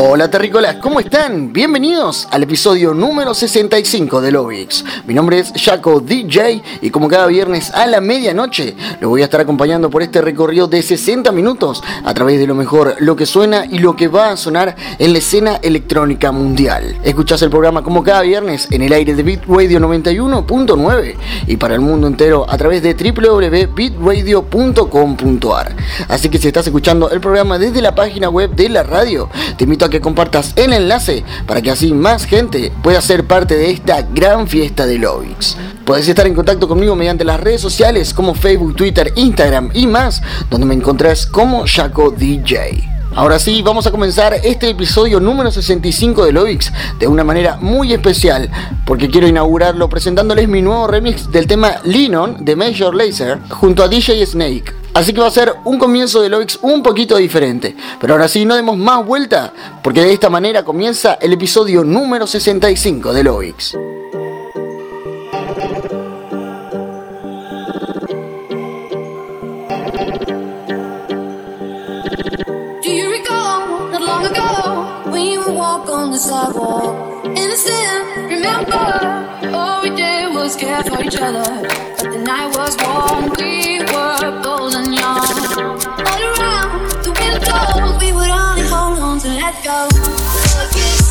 Hola terrícolas, ¿cómo están? Bienvenidos al episodio número 65 de Lovix. Mi nombre es Jaco DJ y como cada viernes a la medianoche lo voy a estar acompañando por este recorrido de 60 minutos a través de lo mejor, lo que suena y lo que va a sonar en la escena electrónica mundial. Escuchás el programa como cada viernes en el aire de Beat Radio 91.9 y para el mundo entero a través de www.bitradio.com.ar. Así que si estás escuchando el programa desde la página web de la radio, te invito que compartas el enlace para que así más gente pueda ser parte de esta gran fiesta de Lovix. Podés estar en contacto conmigo mediante las redes sociales como Facebook, Twitter, Instagram y más, donde me encontrás como Jaco DJ. Ahora sí, vamos a comenzar este episodio número 65 de Lovix de una manera muy especial, porque quiero inaugurarlo presentándoles mi nuevo remix del tema Linon de Major Lazer junto a DJ Snake. Así que va a ser un comienzo de Lovix un poquito diferente. Pero ahora sí, no demos más vuelta, porque de esta manera comienza el episodio número 65 de remember all we did care for each other. But the night was warm, we were bold and young. All around the wind blows, we would only hold on to let go. Look,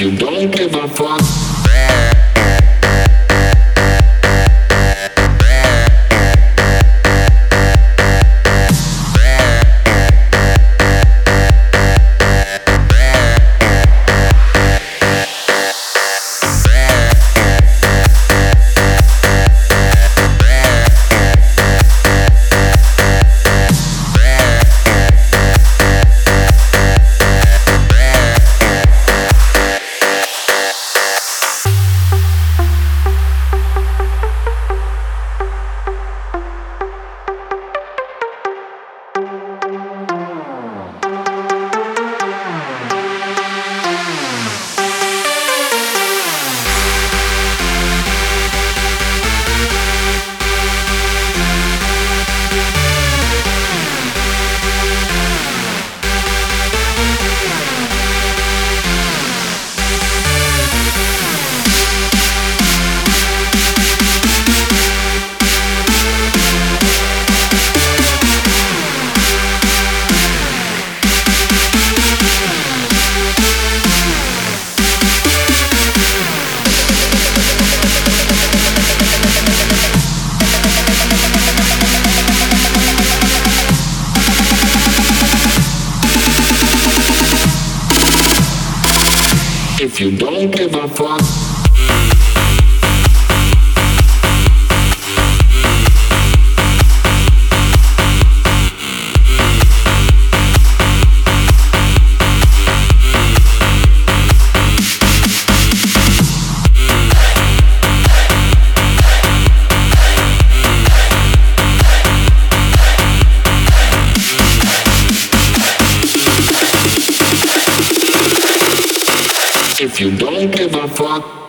you don't give a fuck. You don't give a fuck.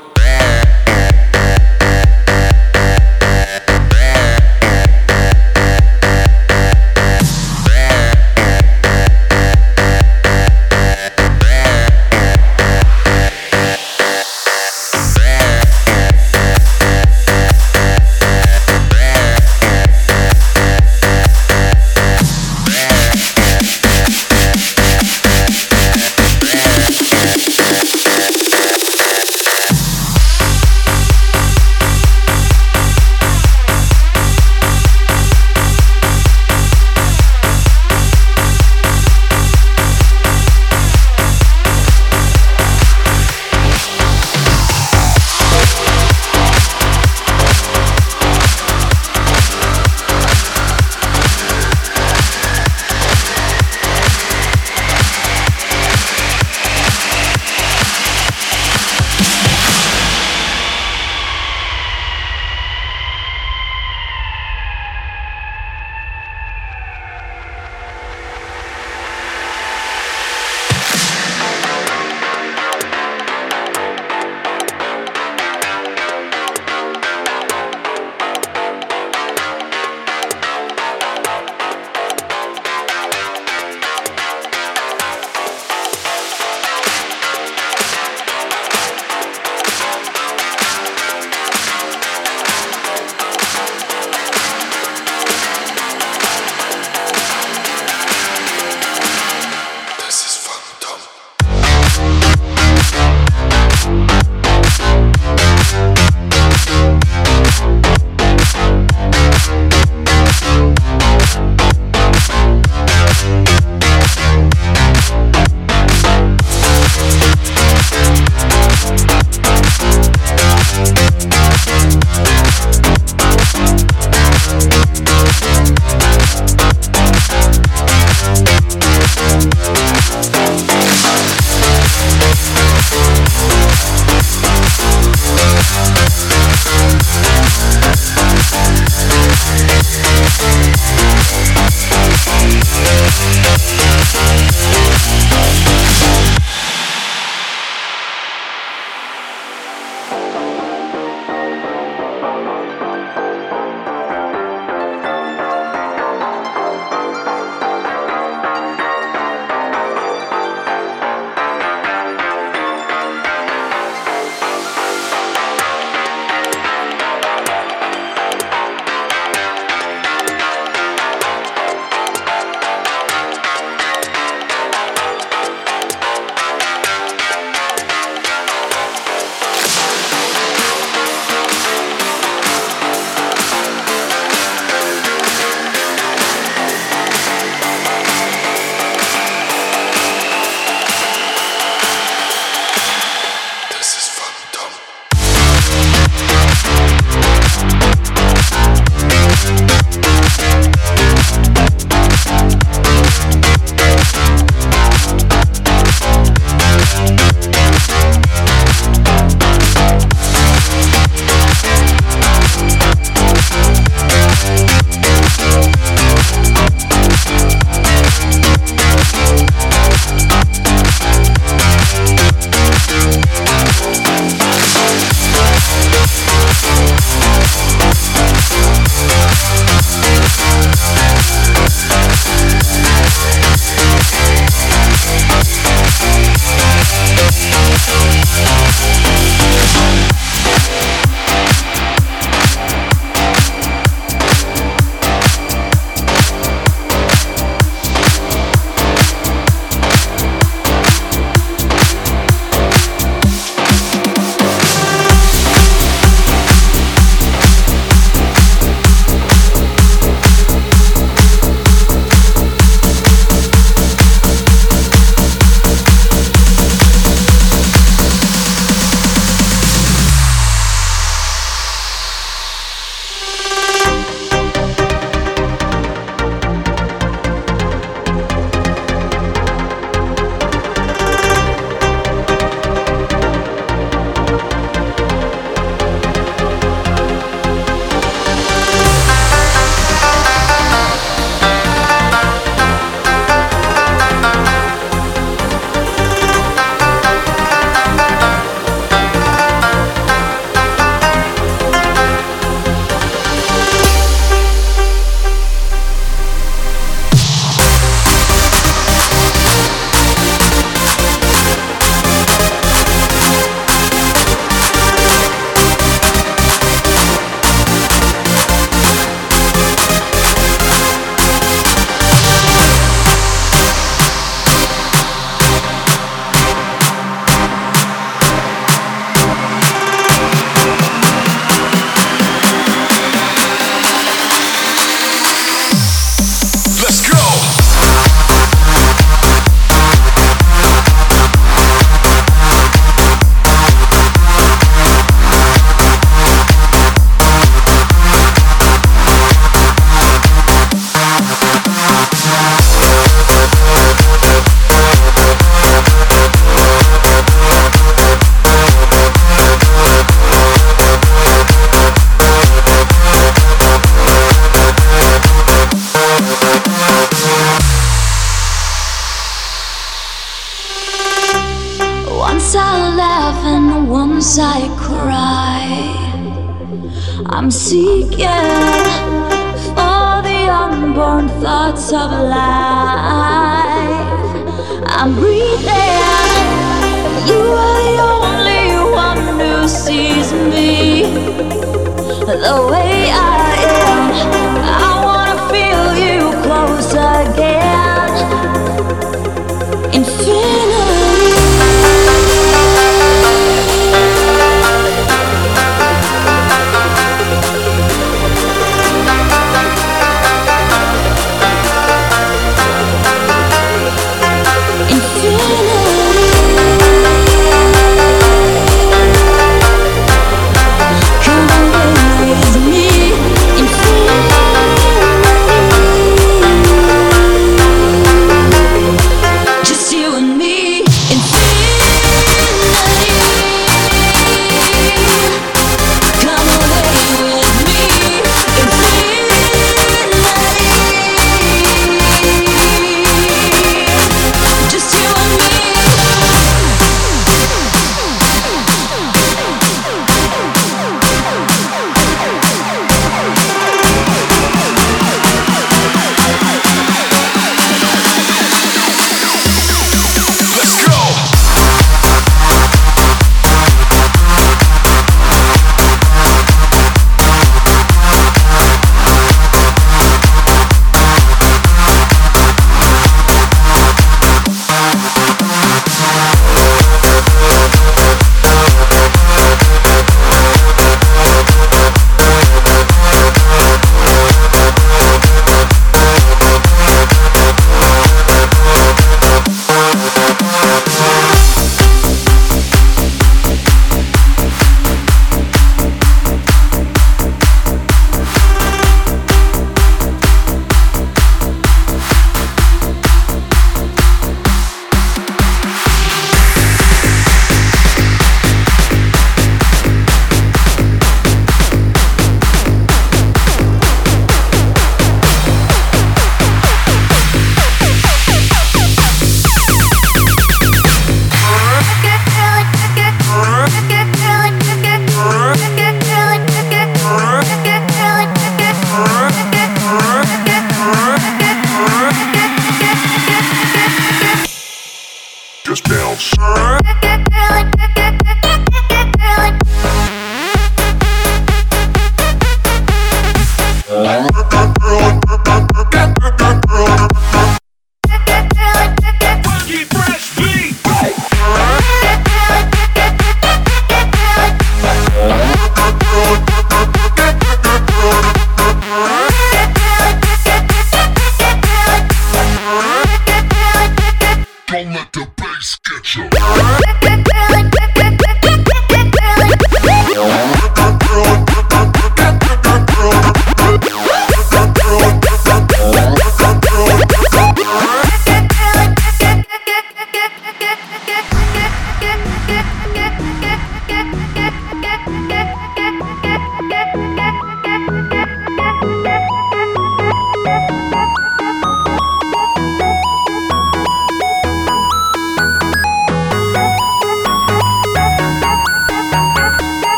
the way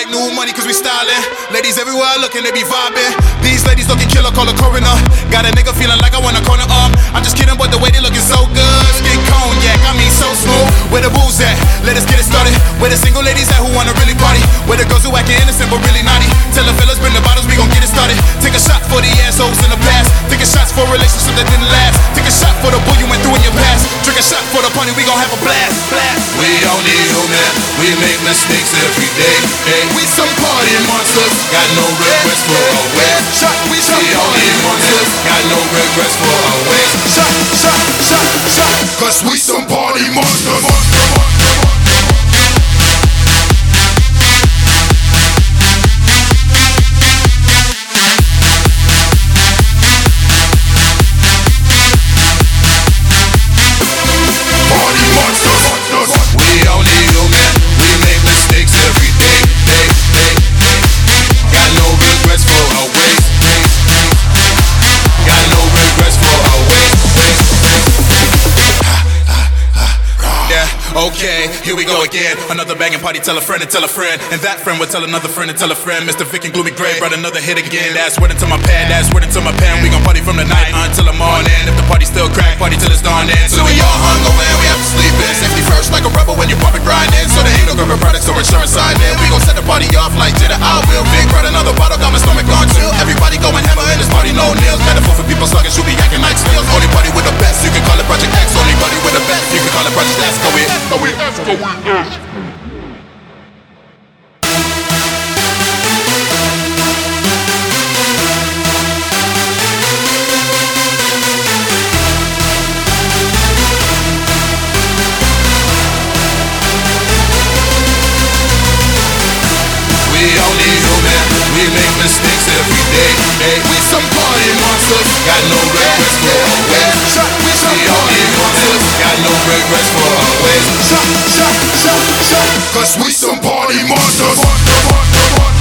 like new money cause we stylin'. Ladies everywhere looking, they be vibing. These ladies looking killer, call a coroner. Got a nigga feeling like I want a corner up. I'm just kidding, but the way they looking so good. Skin cognac, I mean so smooth. Where the booze at? Let us get it started. Where the single ladies at who wanna really party? Where the girls who acting innocent but really naughty? Tell the fellas bring the bottles, we gon' get it started. Take a shot for the assholes in the past. Taking shots for a relationship that didn't last. Take a shot for the bull you went through in your past. Drink a shot for the party, we gon' have a blast. blast. We only human, we make mistakes every day. Hey, we some party monsters, got no regrets for our ways. Shot, we We only monsters, got no regrets for our ways. shot, shot, shot, shot. Cause we some party monsters. monster, monster, monster. Again. Another banging party, tell a friend and tell a friend. And that friend would tell another friend and tell a friend. Mr. Vic and Gloomy Gray brought another hit again. That's word into my pad, that's word into my pen. We gon' party from the night until the morning. If the party still crack, party till it's dawn then. So we all hung over and we have to sleep in. Safety first, like a rebel when you pump and grinding. So there ain't no government products or insurance sign in. We gon' set the party off like Jada I will. Big brought another bottle, got my stomach on chill. Everybody going hammer in this party, no nails. Metaphor for people slugging, should be acting like snails. Only party with the best, you can call it Project X. Only party with the best, you can call it Project S. Go in, go in, go in mistakes every day. Hey, we some party monsters, got no reference for a way shut. We only want to, got no regrets for our ways. Shut, shut, shut, shut. Cause we some party monsters. monsters, monsters, monsters.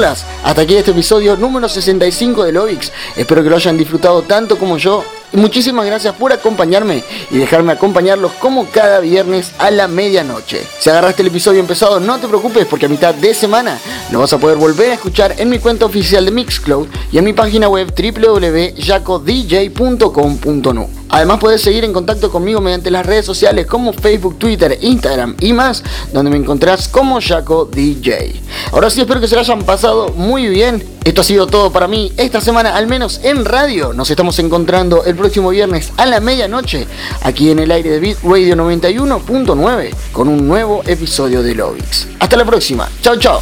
Hasta aquí este episodio número 65 de Lovix. Espero que lo hayan disfrutado tanto como yo. Muchísimas gracias por acompañarme y dejarme acompañarlos como cada viernes a la medianoche. Si agarraste el episodio empezado, no te preocupes porque a mitad de semana lo vas a poder volver a escuchar en mi cuenta oficial de Mixcloud y en mi página web www.jacodj.com.nu. Además puedes seguir en contacto conmigo mediante las redes sociales como Facebook, Twitter, Instagram y más, donde me encontrás como Jaco DJ. Ahora sí espero que se lo hayan pasado muy bien. Esto ha sido todo para mí esta semana, al menos en radio. Nos estamos encontrando el próximo viernes a la medianoche, aquí en el aire de Beat Radio 91.9, con un nuevo episodio de Lovix. Hasta la próxima. Chao, chao.